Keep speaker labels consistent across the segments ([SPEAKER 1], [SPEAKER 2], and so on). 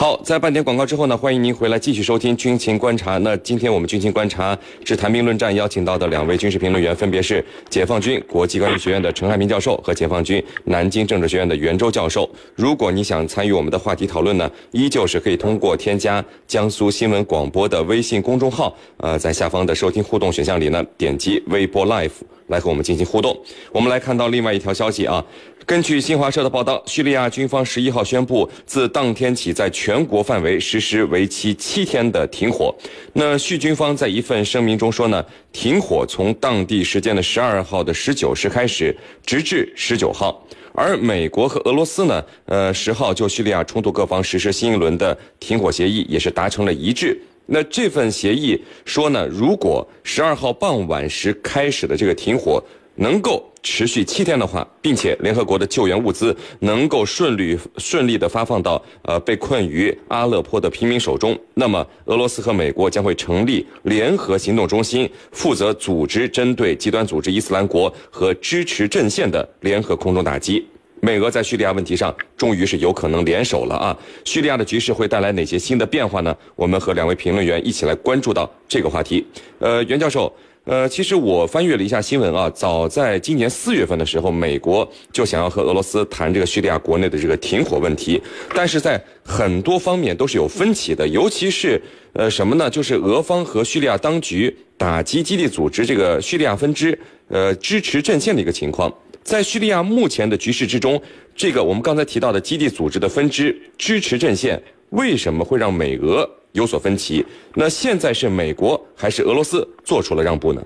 [SPEAKER 1] 好，在半点广告之后呢，欢迎您回来继续收听军情观察。那今天我们军情观察之谈兵论战邀请到的两位军事评论员，分别是解放军国际关系学院的陈汉平教授和解放军南京政治学院的袁周教授。如果你想参与我们的话题讨论呢，依旧是可以通过添加江苏新闻广播的微信公众号，呃，在下方的收听互动选项里呢，点击微博 Live 来和我们进行互动。我们来看到另外一条消息啊。根据新华社的报道，叙利亚军方十一号宣布，自当天起在全国范围实施为期七天的停火。那叙军方在一份声明中说呢，停火从当地时间的十二号的十九时开始，直至十九号。而美国和俄罗斯呢，呃，十号就叙利亚冲突各方实施新一轮的停火协议，也是达成了一致。那这份协议说呢，如果十二号傍晚时开始的这个停火，能够持续七天的话，并且联合国的救援物资能够顺利顺利的发放到呃被困于阿勒颇的平民手中，那么俄罗斯和美国将会成立联合行动中心，负责组织针对极端组织伊斯兰国和支持阵线的联合空中打击。美俄在叙利亚问题上终于是有可能联手了啊！叙利亚的局势会带来哪些新的变化呢？我们和两位评论员一起来关注到这个话题。呃，袁教授。呃，其实我翻阅了一下新闻啊，早在今年四月份的时候，美国就想要和俄罗斯谈这个叙利亚国内的这个停火问题，但是在很多方面都是有分歧的，尤其是呃什么呢？就是俄方和叙利亚当局打击基地组织这个叙利亚分支，呃支持阵线的一个情况。在叙利亚目前的局势之中，这个我们刚才提到的基地组织的分支支持阵线，为什么会让美俄？有所分歧，那现在是美国还是俄罗斯做出了让步呢？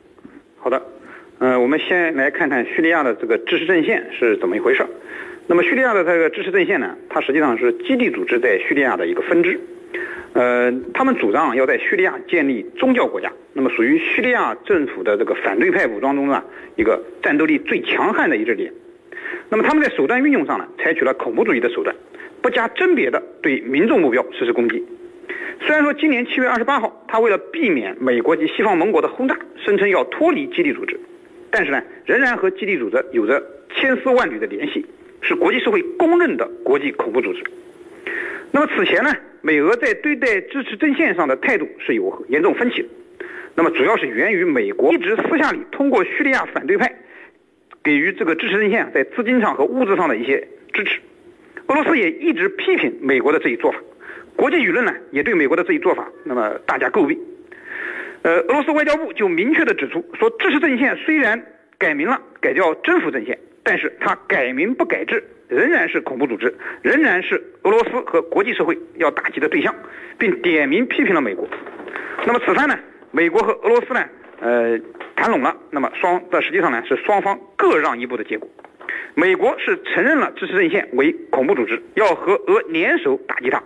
[SPEAKER 2] 好的，嗯，我们先来看看叙利亚的这个支持阵线是怎么一回事。那么叙利亚的这个支持阵线呢，它实际上是基地组织在叙利亚的一个分支，呃，他们主张要在叙利亚建立宗教国家，那么属于叙利亚政府的这个反对派武装中啊一个战斗力最强悍的一支点。那么他们在手段运用上呢，采取了恐怖主义的手段，不加甄别的对民众目标实施攻击。虽然说今年七月二十八号，他为了避免美国及西方盟国的轰炸，声称要脱离基地组织，但是呢，仍然和基地组织有着千丝万缕的联系，是国际社会公认的国际恐怖组织。那么此前呢，美俄在对待支持阵线上的态度是有严重分歧的。那么主要是源于美国一直私下里通过叙利亚反对派，给予这个支持阵线在资金上和物质上的一些支持。俄罗斯也一直批评美国的这一做法。国际舆论呢，也对美国的这一做法，那么大加诟病。呃，俄罗斯外交部就明确的指出，说支持阵线虽然改名了，改叫征服阵线，但是它改名不改制，仍然是恐怖组织，仍然是俄罗斯和国际社会要打击的对象，并点名批评了美国。那么此番呢，美国和俄罗斯呢，呃，谈拢了，那么双这实际上呢是双方各让一步的结果。美国是承认了支持阵线为恐怖组织，要和俄联手打击它。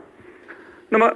[SPEAKER 2] 那么，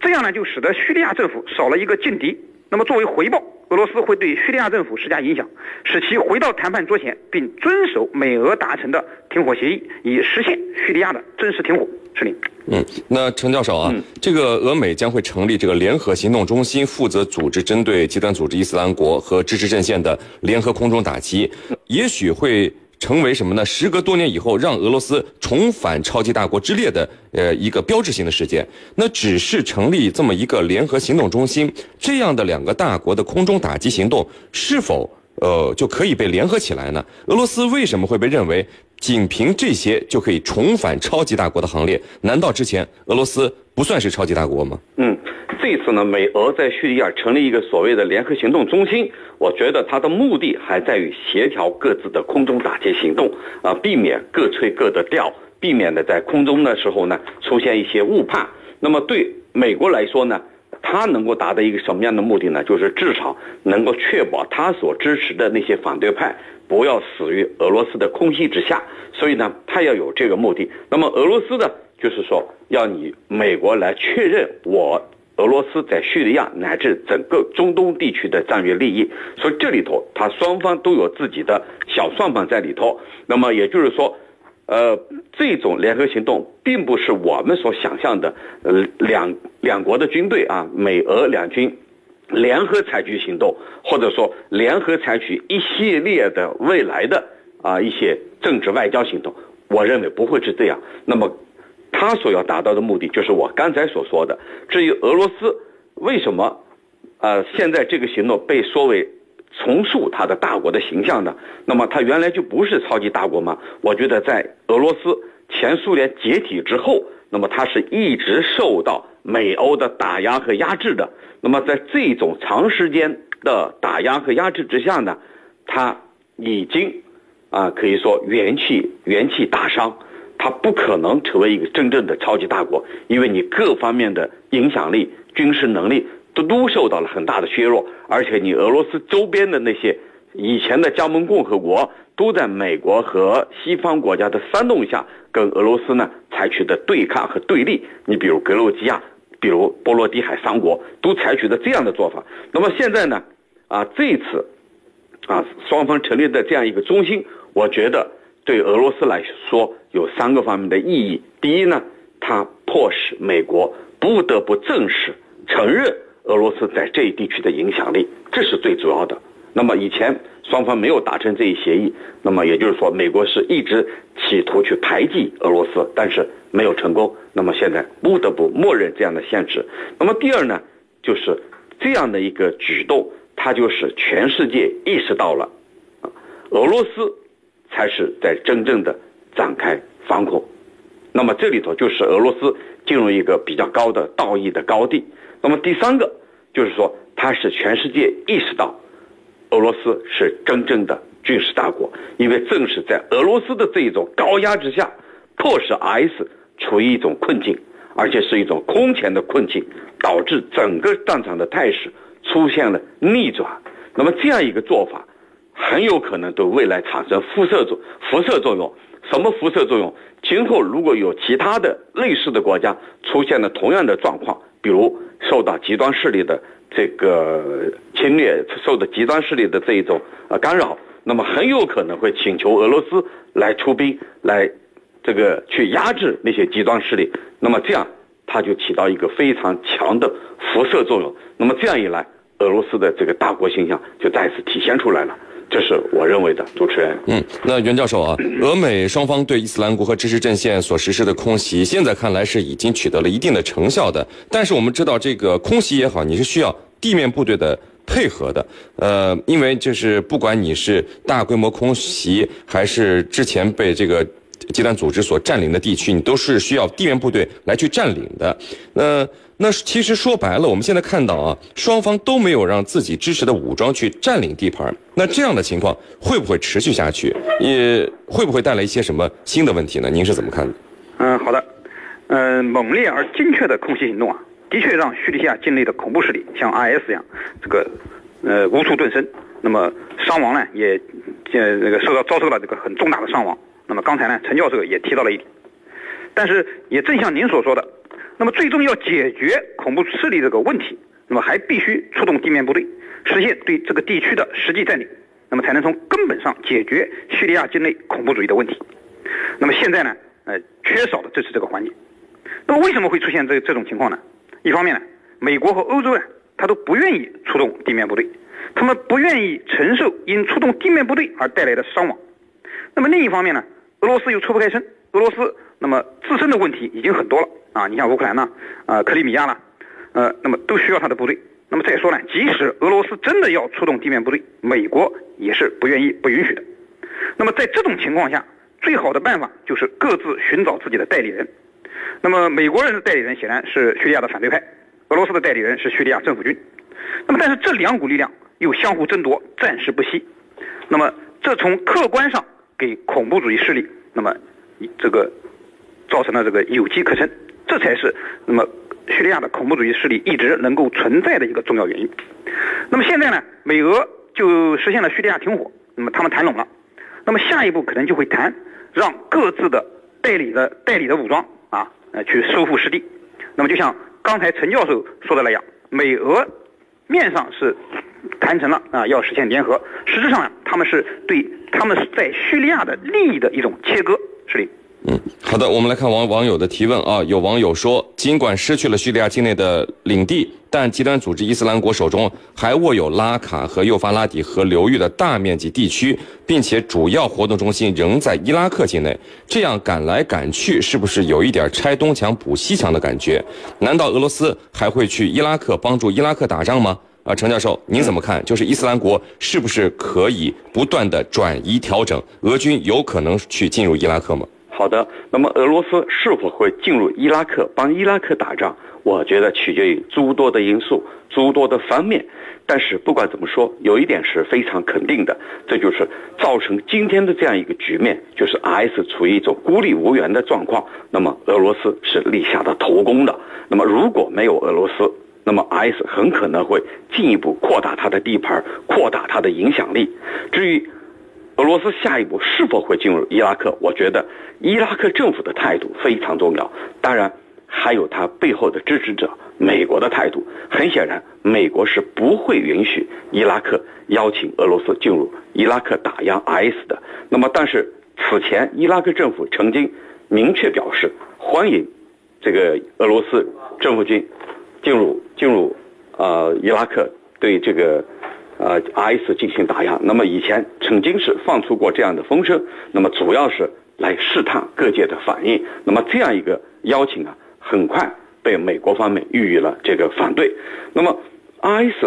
[SPEAKER 2] 这样呢，就使得叙利亚政府少了一个劲敌。那么，作为回报，俄罗斯会对叙利亚政府施加影响，使其回到谈判桌前，并遵守美俄达成的停火协议，以实现叙利亚的真实停火。是令。
[SPEAKER 1] 嗯，那陈教授啊，这个俄美将会成立这个联合行动中心，负责组织针对极端组织伊斯兰国和支持阵线的联合空中打击，也许会。成为什么呢？时隔多年以后，让俄罗斯重返超级大国之列的呃一个标志性的事件。那只是成立这么一个联合行动中心，这样的两个大国的空中打击行动是否呃就可以被联合起来呢？俄罗斯为什么会被认为仅凭这些就可以重返超级大国的行列？难道之前俄罗斯不算是超级大国吗？
[SPEAKER 3] 嗯。这次呢，美俄在叙利亚成立一个所谓的联合行动中心，我觉得它的目的还在于协调各自的空中打击行动，啊，避免各吹各的调，避免呢在空中的时候呢出现一些误判。那么对美国来说呢，它能够达到一个什么样的目的呢？就是至少能够确保它所支持的那些反对派不要死于俄罗斯的空袭之下。所以呢，他要有这个目的。那么俄罗斯呢，就是说要你美国来确认我。俄罗斯在叙利亚乃至整个中东地区的战略利益，所以这里头，他双方都有自己的小算盘在里头。那么也就是说，呃，这种联合行动并不是我们所想象的，呃，两两国的军队啊，美俄两军联合采取行动，或者说联合采取一系列的未来的啊一些政治外交行动。我认为不会是这样。那么。他所要达到的目的就是我刚才所说的。至于俄罗斯为什么，呃，现在这个行动被说为重塑他的大国的形象呢？那么他原来就不是超级大国吗？我觉得在俄罗斯前苏联解体之后，那么他是一直受到美欧的打压和压制的。那么在这种长时间的打压和压制之下呢，他已经啊可以说元气元气大伤。他不可能成为一个真正的超级大国，因为你各方面的影响力、军事能力都都受到了很大的削弱，而且你俄罗斯周边的那些以前的加盟共和国都在美国和西方国家的煽动下，跟俄罗斯呢采取的对抗和对立。你比如格鲁吉亚，比如波罗的海三国都采取的这样的做法。那么现在呢，啊，这次啊，双方成立的这样一个中心，我觉得。对俄罗斯来说，有三个方面的意义。第一呢，它迫使美国不得不正式承认俄罗斯在这一地区的影响力，这是最主要的。那么以前双方没有达成这一协议，那么也就是说，美国是一直企图去排挤俄罗斯，但是没有成功。那么现在不得不默认这样的限制。那么第二呢，就是这样的一个举动，它就是全世界意识到了啊，俄罗斯。才是在真正的展开反恐，那么这里头就是俄罗斯进入一个比较高的道义的高地。那么第三个就是说，它是全世界意识到俄罗斯是真正的军事大国，因为正是在俄罗斯的这一种高压之下，迫使 S 处于一种困境，而且是一种空前的困境，导致整个战场的态势出现了逆转。那么这样一个做法。很有可能对未来产生辐射作辐射作用。什么辐射作用？今后如果有其他的类似的国家出现了同样的状况，比如受到极端势力的这个侵略，受到极端势力的这一种呃干扰，那么很有可能会请求俄罗斯来出兵，来这个去压制那些极端势力。那么这样，它就起到一个非常强的辐射作用。那么这样一来，俄罗斯的这个大国形象就再次体现出来了。这是我认为的，主持人。
[SPEAKER 1] 嗯，那袁教授啊，俄美双方对伊斯兰国和支持阵线所实施的空袭，现在看来是已经取得了一定的成效的。但是我们知道，这个空袭也好，你是需要地面部队的配合的。呃，因为就是不管你是大规模空袭，还是之前被这个极端组织所占领的地区，你都是需要地面部队来去占领的。那。那其实说白了，我们现在看到啊，双方都没有让自己支持的武装去占领地盘。那这样的情况会不会持续下去？也会不会带来一些什么新的问题呢？您是怎么看的？
[SPEAKER 2] 嗯，好的。嗯，猛烈而精确的空袭行动啊，的确让叙利亚境内的恐怖势力像 IS 一样，这个呃无处遁身。那么伤亡呢，也呃那个受到遭受了这个很重大的伤亡。那么刚才呢，陈教授也提到了一点，但是也正像您所说的。那么最终要解决恐怖势力这个问题，那么还必须出动地面部队，实现对这个地区的实际占领，那么才能从根本上解决叙利亚境内恐怖主义的问题。那么现在呢，呃，缺少的就是这个环节。那么为什么会出现这这种情况呢？一方面呢，美国和欧洲呢，他都不愿意出动地面部队，他们不愿意承受因出动地面部队而带来的伤亡。那么另一方面呢，俄罗斯又抽不开身，俄罗斯那么自身的问题已经很多了。啊，你像乌克兰呢，啊，克里米亚呢，呃，那么都需要他的部队。那么再说呢，即使俄罗斯真的要出动地面部队，美国也是不愿意、不允许的。那么在这种情况下，最好的办法就是各自寻找自己的代理人。那么美国人的代理人显然是叙利亚的反对派，俄罗斯的代理人是叙利亚政府军。那么但是这两股力量又相互争夺，暂时不息。那么这从客观上给恐怖主义势力，那么这个造成了这个有机可乘。这才是那么叙利亚的恐怖主义势力一直能够存在的一个重要原因。那么现在呢，美俄就实现了叙利亚停火，那么他们谈拢了，那么下一步可能就会谈让各自的代理的代理的武装啊，呃，去收复失地。那么就像刚才陈教授说的那样，美俄面上是谈成了啊，要实现联合，实质上呀，他们是对他们在叙利亚的利益的一种切割，是的。
[SPEAKER 1] 嗯，好的，我们来看网网友的提问啊。有网友说，尽管失去了叙利亚境内的领地，但极端组织伊斯兰国手中还握有拉卡和幼发拉底河流域的大面积地区，并且主要活动中心仍在伊拉克境内。这样赶来赶去，是不是有一点拆东墙补西墙的感觉？难道俄罗斯还会去伊拉克帮助伊拉克打仗吗？啊，程教授，您怎么看？就是伊斯兰国是不是可以不断的转移调整？俄军有可能去进入伊拉克吗？
[SPEAKER 3] 好的，那么俄罗斯是否会进入伊拉克帮伊拉克打仗？我觉得取决于诸多的因素、诸多的方面。但是不管怎么说，有一点是非常肯定的，这就是造成今天的这样一个局面，就是 IS 处于一种孤立无援的状况。那么俄罗斯是立下的头功的。那么如果没有俄罗斯，那么，S 很可能会进一步扩大它的地盘，扩大它的影响力。至于，俄罗斯下一步是否会进入伊拉克？我觉得伊拉克政府的态度非常重要，当然还有它背后的支持者美国的态度。很显然，美国是不会允许伊拉克邀请俄罗斯进入伊拉克打压 S 的。那么，但是此前伊拉克政府曾经明确表示欢迎这个俄罗斯政府军进入进入呃伊拉克对这个。呃，IS 进行打压。那么以前曾经是放出过这样的风声，那么主要是来试探各界的反应。那么这样一个邀请啊，很快被美国方面予以了这个反对。那么 IS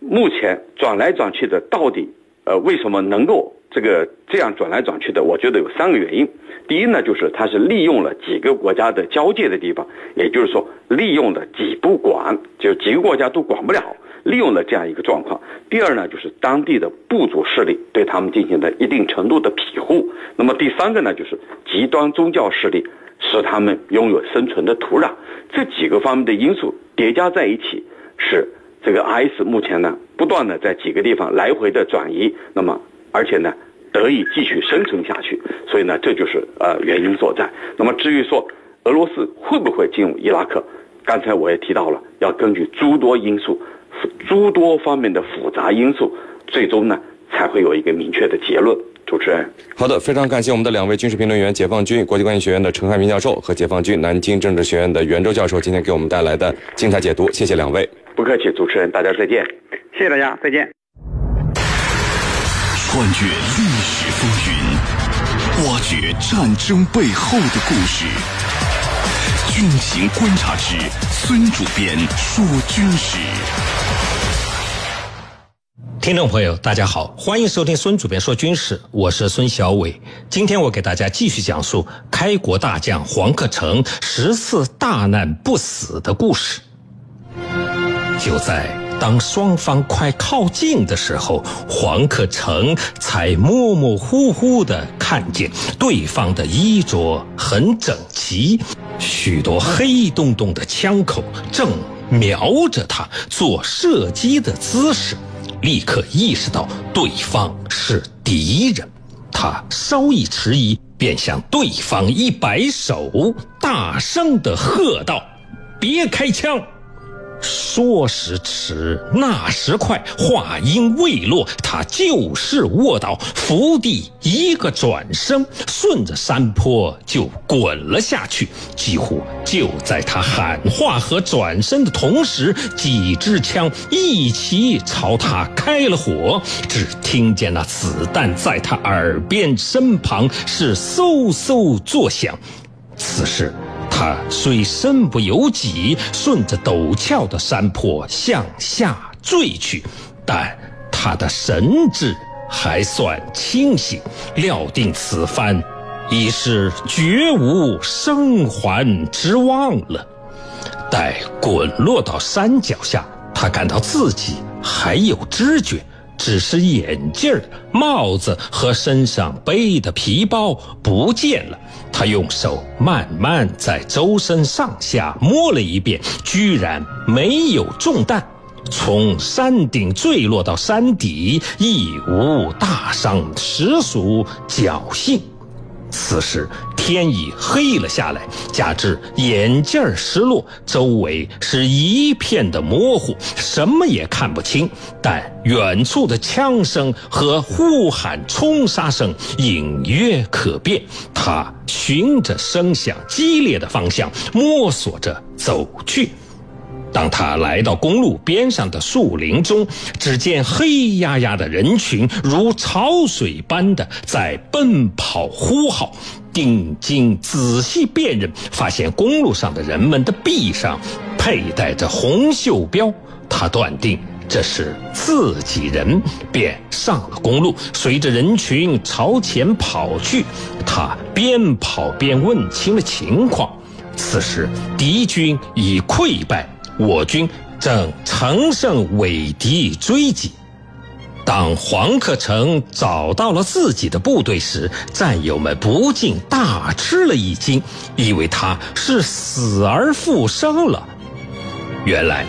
[SPEAKER 3] 目前转来转去的，到底呃为什么能够这个这样转来转去的？我觉得有三个原因。第一呢，就是它是利用了几个国家的交界的地方，也就是说利用了几不管，就几个国家都管不了。利用了这样一个状况。第二呢，就是当地的部族势力对他们进行的一定程度的庇护。那么第三个呢，就是极端宗教势力使他们拥有生存的土壤。这几个方面的因素叠加在一起，使这个 IS 目前呢不断的在几个地方来回的转移。那么而且呢得以继续生存下去。所以呢这就是呃原因所在。那么至于说俄罗斯会不会进入伊拉克，刚才我也提到了，要根据诸多因素。诸多方面的复杂因素，最终呢才会有一个明确的结论。主持人，
[SPEAKER 1] 好的，非常感谢我们的两位军事评论员，解放军国际关系学院的陈汉民教授和解放军南京政治学院的袁周教授，今天给我们带来的精彩解读，谢谢两位。
[SPEAKER 3] 不客气，主持人，大家再见。
[SPEAKER 2] 谢谢大家，再见。
[SPEAKER 4] 穿越历风云，挖掘战争背后的故事。军情观察之孙主编说军事，
[SPEAKER 5] 听众朋友，大家好，欢迎收听孙主编说军事，我是孙小伟。今天我给大家继续讲述开国大将黄克诚十次大难不死的故事。就在。当双方快靠近的时候，黄克诚才模模糊糊地看见对方的衣着很整齐，许多黑洞洞的枪口正瞄着他做射击的姿势，立刻意识到对方是敌人。他稍一迟疑，便向对方一摆手，大声地喝道：“别开枪！”说时迟，那时快，话音未落，他就是卧倒，伏地一个转身，顺着山坡就滚了下去。几乎就在他喊话和转身的同时，几支枪一起朝他开了火。只听见那子弹在他耳边身旁是嗖嗖作响。此时。他虽身不由己，顺着陡峭的山坡向下坠去，但他的神智还算清醒，料定此番已是绝无生还之望了。待滚落到山脚下，他感到自己还有知觉。只是眼镜、帽子和身上背的皮包不见了。他用手慢慢在周身上下摸了一遍，居然没有中弹。从山顶坠落到山底，亦无大伤，实属侥幸。此时天已黑了下来，加之眼镜失落，周围是一片的模糊，什么也看不清。但远处的枪声和呼喊冲杀声隐约可辨。他循着声响激烈的方向摸索着走去。当他来到公路边上的树林中，只见黑压压的人群如潮水般的在奔跑呼号。定睛仔细辨认，发现公路上的人们的臂上佩戴着红袖标，他断定这是自己人，便上了公路，随着人群朝前跑去。他边跑边问清了情况，此时敌军已溃败。我军正乘胜尾敌追击。当黄克诚找到了自己的部队时，战友们不禁大吃了一惊，以为他是死而复生了。原来，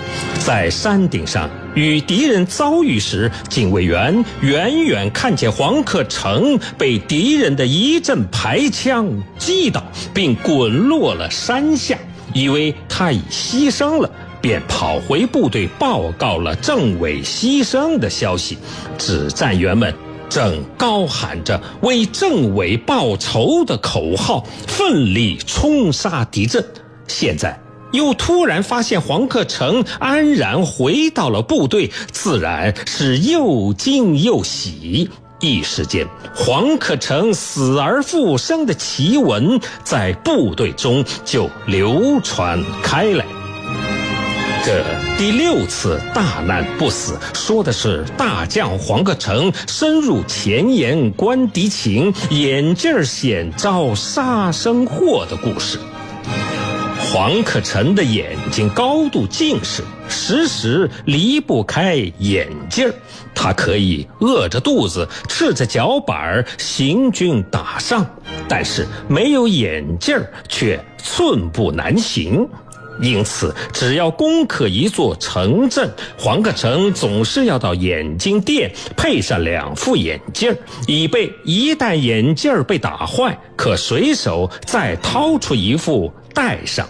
[SPEAKER 5] 在山顶上与敌人遭遇时，警卫员远远看见黄克诚被敌人的一阵排枪击倒，并滚落了山下，以为他已牺牲了。便跑回部队报告了政委牺牲的消息，指战员们正高喊着为政委报仇的口号，奋力冲杀敌阵。现在又突然发现黄克诚安然回到了部队，自然是又惊又喜。一时间，黄克诚死而复生的奇闻在部队中就流传开来。这第六次大难不死，说的是大将黄克诚深入前沿观敌情，眼镜险遭杀生祸的故事。黄克诚的眼睛高度近视，时时离不开眼镜他可以饿着肚子，赤着脚板行军打仗，但是没有眼镜却寸步难行。因此，只要攻克一座城镇，黄克诚总是要到眼镜店配上两副眼镜以备一旦眼镜被打坏，可随手再掏出一副戴上。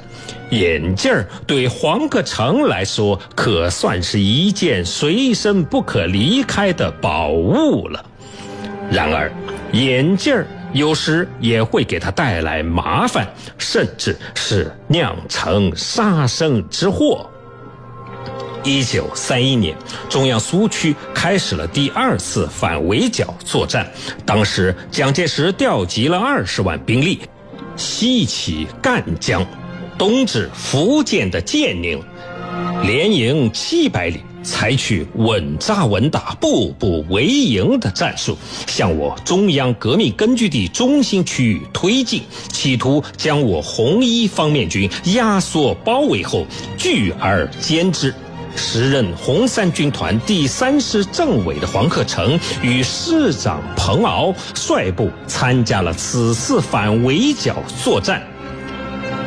[SPEAKER 5] 眼镜对黄克诚来说，可算是一件随身不可离开的宝物了。然而，眼镜有时也会给他带来麻烦，甚至是酿成杀身之祸。一九三一年，中央苏区开始了第二次反围剿作战。当时，蒋介石调集了二十万兵力，西起赣江，东至福建的建宁，连营七百里。采取稳扎稳打、步步为营的战术，向我中央革命根据地中心区域推进，企图将我红一方面军压缩包围后拒而歼之。时任红三军团第三师政委的黄克诚与师长彭敖率部参加了此次反围剿作战。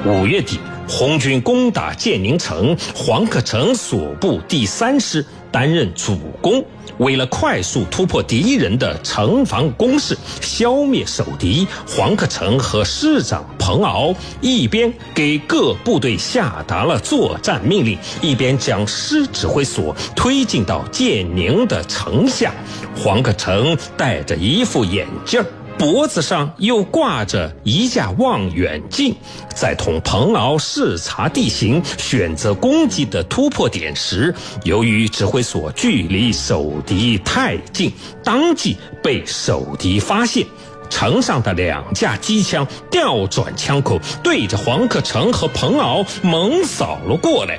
[SPEAKER 5] 五月底。红军攻打建宁城，黄克诚所部第三师担任主攻。为了快速突破敌人的城防工事，消灭守敌，黄克诚和师长彭敖一边给各部队下达了作战命令，一边将师指挥所推进到建宁的城下。黄克诚戴着一副眼镜儿。脖子上又挂着一架望远镜，在同彭敖视察地形、选择攻击的突破点时，由于指挥所距离守敌太近，当即被守敌发现。城上的两架机枪调转枪口，对着黄克诚和彭敖猛扫了过来。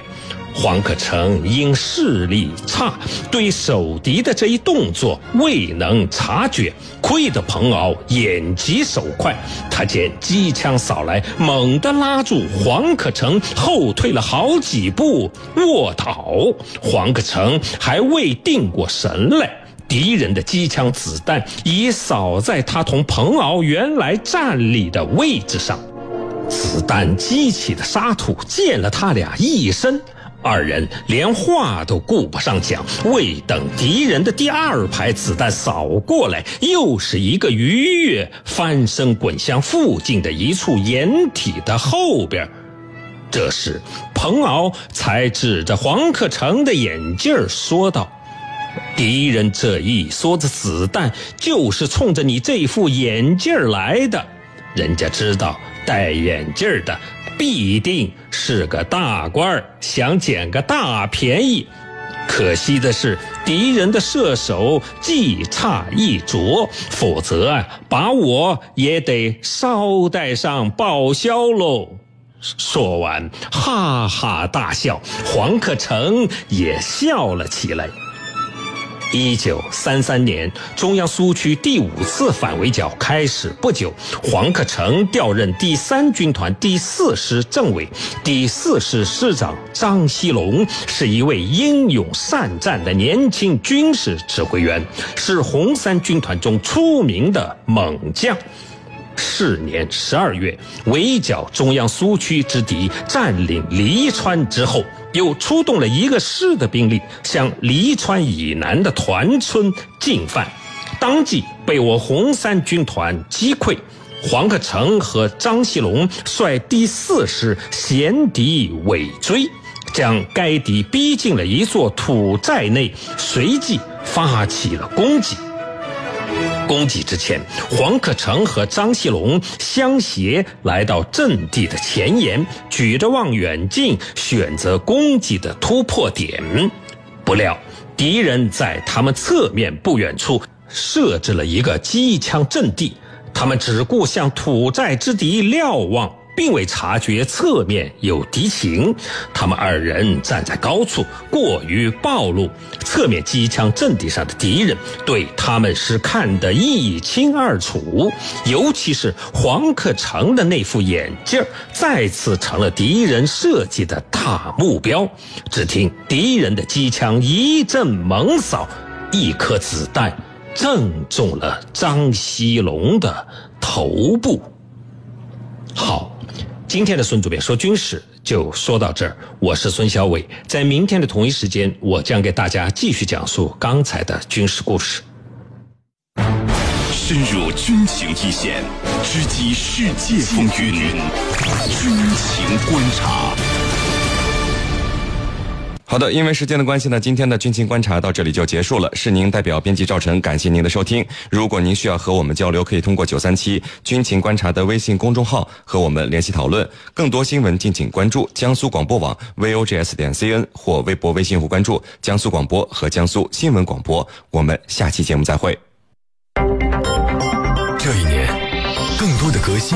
[SPEAKER 5] 黄克诚因视力差，对守敌的这一动作未能察觉，亏得彭敖眼疾手快，他见机枪扫来，猛地拉住黄克诚，后退了好几步，卧倒。黄克诚还未定过神来，敌人的机枪子弹已扫在他同彭敖原来站立的位置上，子弹激起的沙土溅了他俩一身。二人连话都顾不上讲，未等敌人的第二排子弹扫过来，又是一个鱼跃，翻身滚向附近的一处掩体的后边。这时，彭敖才指着黄克诚的眼镜说道：“敌人这一梭子子弹就是冲着你这副眼镜来的，人家知道戴眼镜的。”必定是个大官儿想捡个大便宜。可惜的是，敌人的射手技差一着，否则啊，把我也得捎带上报销喽。说完，哈哈大笑，黄克诚也笑了起来。一九三三年，中央苏区第五次反围剿开始不久，黄克诚调任第三军团第四师政委，第四师师长张锡龙是一位英勇善战的年轻军事指挥员，是红三军团中出名的猛将。是年十二月，围剿中央苏区之敌，占领黎川之后。又出动了一个师的兵力向黎川以南的团村进犯，当即被我红三军团击溃。黄克诚和张锡龙率第四师衔敌尾追，将该敌逼进了一座土寨内，随即发起了攻击。攻击之前，黄克诚和张锡龙相携来到阵地的前沿，举着望远镜选择攻击的突破点。不料，敌人在他们侧面不远处设置了一个机枪阵地，他们只顾向土寨之敌瞭望。并未察觉侧面有敌情，他们二人站在高处，过于暴露。侧面机枪阵地上的敌人对他们是看得一清二楚，尤其是黄克诚的那副眼镜再次成了敌人设计的大目标。只听敌人的机枪一阵猛扫，一颗子弹正中了张锡龙的头部。好。今天的孙主编说军事就说到这儿，我是孙小伟，在明天的同一时间，我将给大家继续讲述刚才的军事故事。
[SPEAKER 4] 深入军情一线，直击世界风云，军情观察。
[SPEAKER 1] 好的，因为时间的关系呢，今天的军情观察到这里就结束了。是您代表编辑赵晨，感谢您的收听。如果您需要和我们交流，可以通过九三七军情观察的微信公众号和我们联系讨论。更多新闻敬请关注江苏广播网 vogs 点 cn 或微博、微信户关注江苏广播和江苏新闻广播。我们下期节目再会。
[SPEAKER 4] 这一年，更多的革新。